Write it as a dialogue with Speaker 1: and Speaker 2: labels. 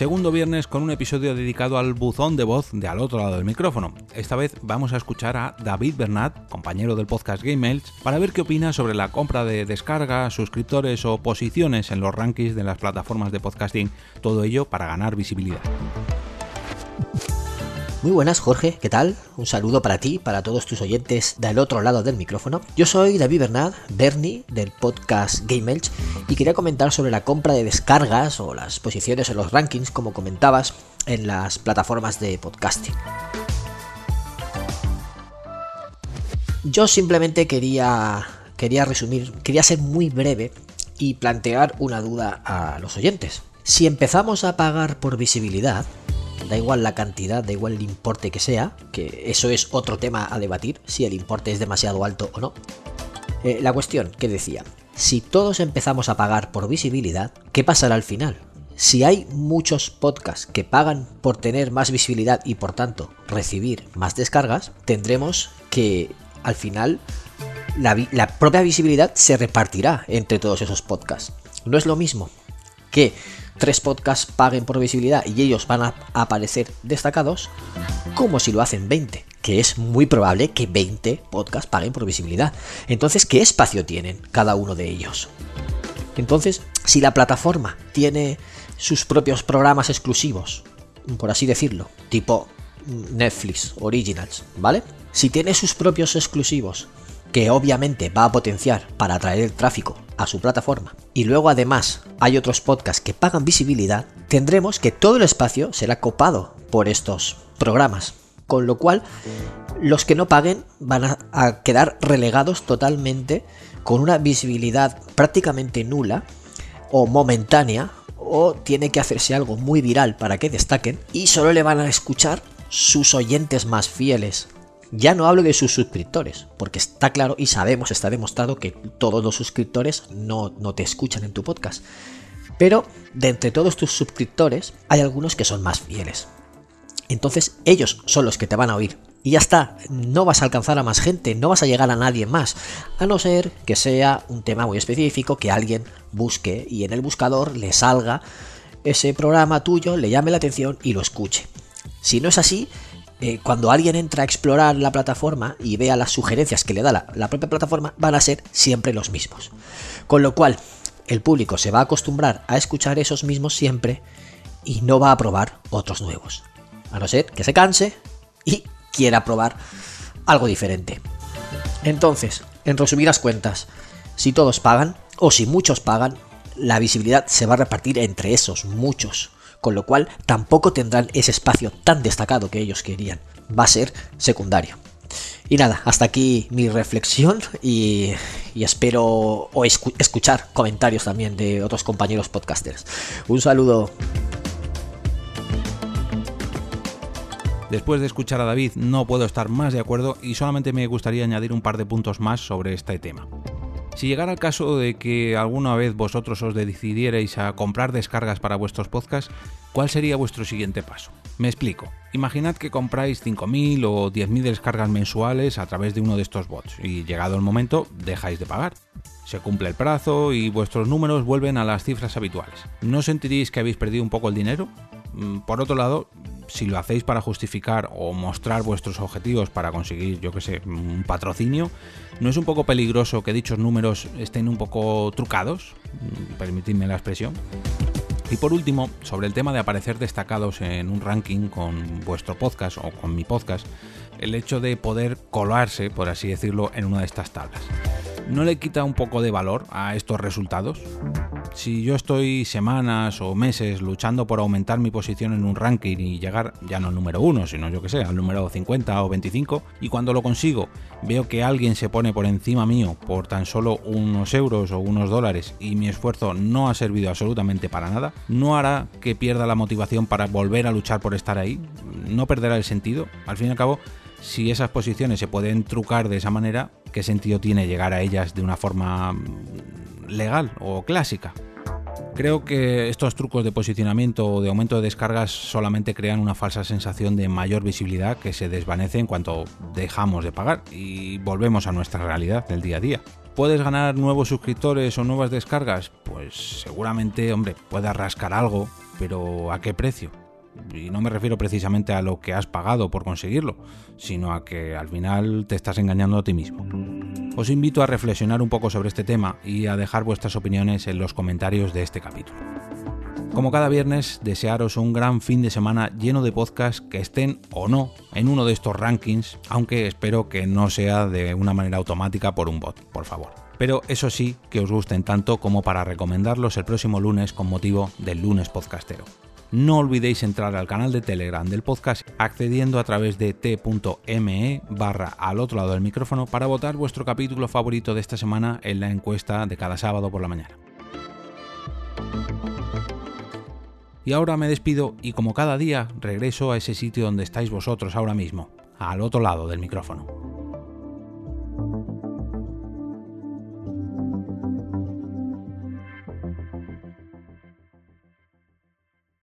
Speaker 1: Segundo viernes con un episodio dedicado al buzón de voz de al otro lado del micrófono. Esta vez vamos a escuchar a David Bernat, compañero del podcast Game para ver qué opina sobre la compra de descargas, suscriptores o posiciones en los rankings de las plataformas de podcasting, todo ello para ganar visibilidad.
Speaker 2: Muy buenas, Jorge, ¿qué tal? Un saludo para ti, para todos tus oyentes del otro lado del micrófono. Yo soy David Bernard, Bernie, del podcast Game Elch, y quería comentar sobre la compra de descargas o las posiciones en los rankings, como comentabas, en las plataformas de podcasting. Yo simplemente quería, quería resumir, quería ser muy breve y plantear una duda a los oyentes. Si empezamos a pagar por visibilidad, da igual la cantidad, da igual el importe que sea, que eso es otro tema a debatir, si el importe es demasiado alto o no. Eh, la cuestión que decía, si todos empezamos a pagar por visibilidad, ¿qué pasará al final? Si hay muchos podcasts que pagan por tener más visibilidad y por tanto recibir más descargas, tendremos que al final la, la propia visibilidad se repartirá entre todos esos podcasts. No es lo mismo que tres podcasts paguen por visibilidad y ellos van a aparecer destacados, como si lo hacen 20, que es muy probable que 20 podcasts paguen por visibilidad. Entonces, ¿qué espacio tienen cada uno de ellos? Entonces, si la plataforma tiene sus propios programas exclusivos, por así decirlo, tipo Netflix Originals, ¿vale? Si tiene sus propios exclusivos, que obviamente va a potenciar para atraer el tráfico a su plataforma, y luego además hay otros podcasts que pagan visibilidad, tendremos que todo el espacio será copado por estos programas. Con lo cual, los que no paguen van a, quedar relegados totalmente con una visibilidad prácticamente nula o momentánea o tiene que hacerse algo muy viral para que destaquen y solo le van a escuchar sus oyentes más fieles ya no hablo de sus suscriptores, porque está claro y sabemos, está demostrado que todos los suscriptores no, no te escuchan en tu podcast. Pero de entre todos tus suscriptores hay algunos que son más fieles. Entonces ellos son los que te van a oír. Y ya está, no vas a alcanzar a más gente, no vas a llegar a nadie más, a no ser que sea un tema muy específico que alguien busque y en el buscador le salga ese programa tuyo, le llame la atención y lo escuche. Si no es así, eh, cuando alguien entra a explorar la plataforma y vea las sugerencias que le da la, propia plataforma, van a ser siempre los mismos. Con lo cual, el público se va a acostumbrar a escuchar esos mismos siempre y no va a probar otros nuevos. A no ser que se canse y quiera probar algo diferente. Entonces, en resumidas cuentas, si todos pagan, o si muchos pagan, la visibilidad se va a repartir entre esos muchos con lo cual tampoco tendrán ese espacio tan destacado que ellos querían. Va a ser secundario. Y nada, hasta aquí mi reflexión y, espero o escuchar comentarios también de otros compañeros podcasters. Un saludo.
Speaker 1: Después de escuchar a David no puedo estar más de acuerdo y solamente me gustaría añadir un par de puntos más sobre este tema. Si llegara el caso de que alguna vez vosotros os decidierais a comprar descargas para vuestros podcasts, ¿cuál sería vuestro siguiente paso? Me explico. Imaginad que compráis 5.000 o 10.000 descargas mensuales a través de uno de estos bots y llegado el momento dejáis de pagar. Se cumple el plazo y vuestros números vuelven a las cifras habituales. ¿No sentiréis que habéis perdido un poco el dinero? Mm, por otro lado, si lo hacéis para justificar o mostrar vuestros objetivos para conseguir, yo que sé, un patrocinio, ¿no es un poco peligroso que dichos números estén un poco trucados? Permitidme la expresión. Y por último, sobre el tema de aparecer destacados en un ranking con vuestro podcast o con mi podcast, el hecho de poder colarse, por así decirlo, en una de estas tablas. ¿No le quita un poco de valor a estos resultados? Si yo estoy semanas o meses luchando por aumentar mi posición en un ranking y llegar ya no al número 1, sino yo que sé, al número 50 o 25, y cuando lo consigo veo que alguien se pone por encima mío por tan solo unos euros o unos dólares y mi esfuerzo no ha servido absolutamente para nada, ¿no hará que pierda la motivación para volver a luchar por estar ahí? ¿No perderá el sentido? Al fin y al cabo, Si esas posiciones se pueden trucar de esa manera, ¿qué sentido tiene llegar a ellas de una forma legal o clásica? Creo que estos trucos de posicionamiento o de aumento de descargas solamente crean una falsa sensación de mayor visibilidad que se desvanece en cuanto dejamos de pagar y volvemos a nuestra realidad del día a día. ¿Puedes ganar nuevos suscriptores o nuevas descargas? Pues seguramente, hombre, puedas rascar algo, pero ¿a qué precio? Y no me refiero precisamente a lo que has pagado por conseguirlo, sino a que al final te estás engañando a ti mismo. Os invito a reflexionar un poco sobre este tema y a dejar vuestras opiniones en los comentarios de este capítulo. Como cada viernes, desearos un gran fin de semana lleno de podcasts que estén o no en uno de estos rankings, aunque espero que no sea de una manera automática por un bot, por favor. Pero eso sí, que os gusten tanto como para recomendarlos el próximo lunes con motivo del lunes podcastero no olvidéis entrar al canal de Telegram del podcast accediendo a través de t.me barra al otro lado del micrófono para votar vuestro capítulo favorito de esta semana en la encuesta de cada sábado por la mañana. Y ahora me despido y como cada día regreso a ese sitio donde estáis vosotros ahora mismo, al otro lado del micrófono.